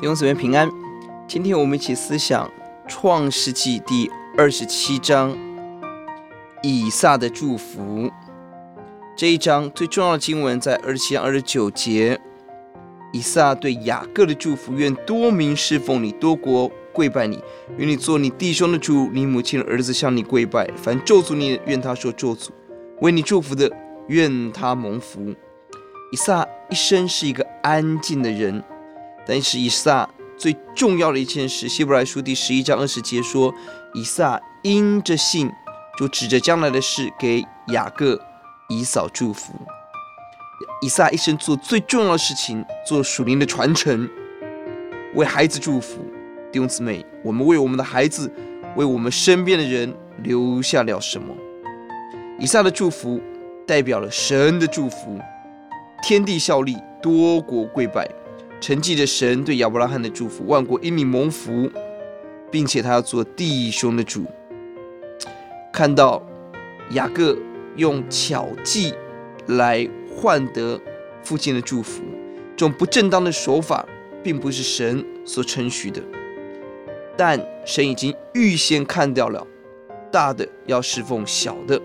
弟兄姊妹平安，今天我们一起思想创世纪第二十七章以撒的祝福。这一章最重要的经文在二十七章二十九节，以撒对雅各的祝福：愿多民侍奉你，多国跪拜你，愿你做你弟兄的主，你母亲的儿子向你跪拜。凡咒诅你的，愿他说咒诅；为你祝福的，愿他蒙福。以撒一生是一个安静的人。但是以撒最重要的一件事，希伯来书第十一章二十节说，以撒因着信，就指着将来的事给雅各、以扫祝福。以撒一生做最重要的事情，做属灵的传承，为孩子祝福。弟兄姊妹，我们为我们的孩子，为我们身边的人留下了什么？以撒的祝福代表了神的祝福，天地效力，多国跪拜。承继着神对亚伯拉罕的祝福，万国因你蒙福，并且他要做弟兄的主。看到雅各用巧计来换得父亲的祝福，这种不正当的手法，并不是神所称许的。但神已经预先看掉了，大的要侍奉小的。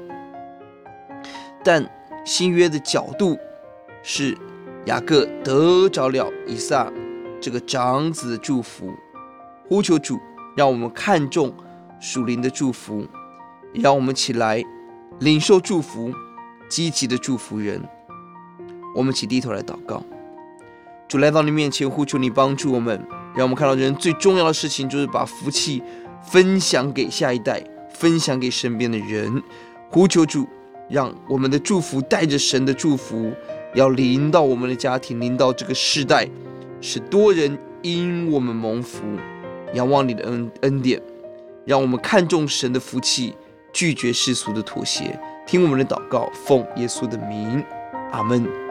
但新约的角度是。雅各得着了以撒这个长子的祝福，呼求主，让我们看重属灵的祝福，让我们起来领受祝福，积极的祝福人。我们起低头来祷告，主来到你面前，呼求你帮助我们，让我们看到人最重要的事情就是把福气分享给下一代，分享给身边的人。呼求主，让我们的祝福带着神的祝福。要临到我们的家庭，临到这个世代，使多人因我们蒙福，仰望你的恩恩典，让我们看重神的福气，拒绝世俗的妥协，听我们的祷告，奉耶稣的名，阿门。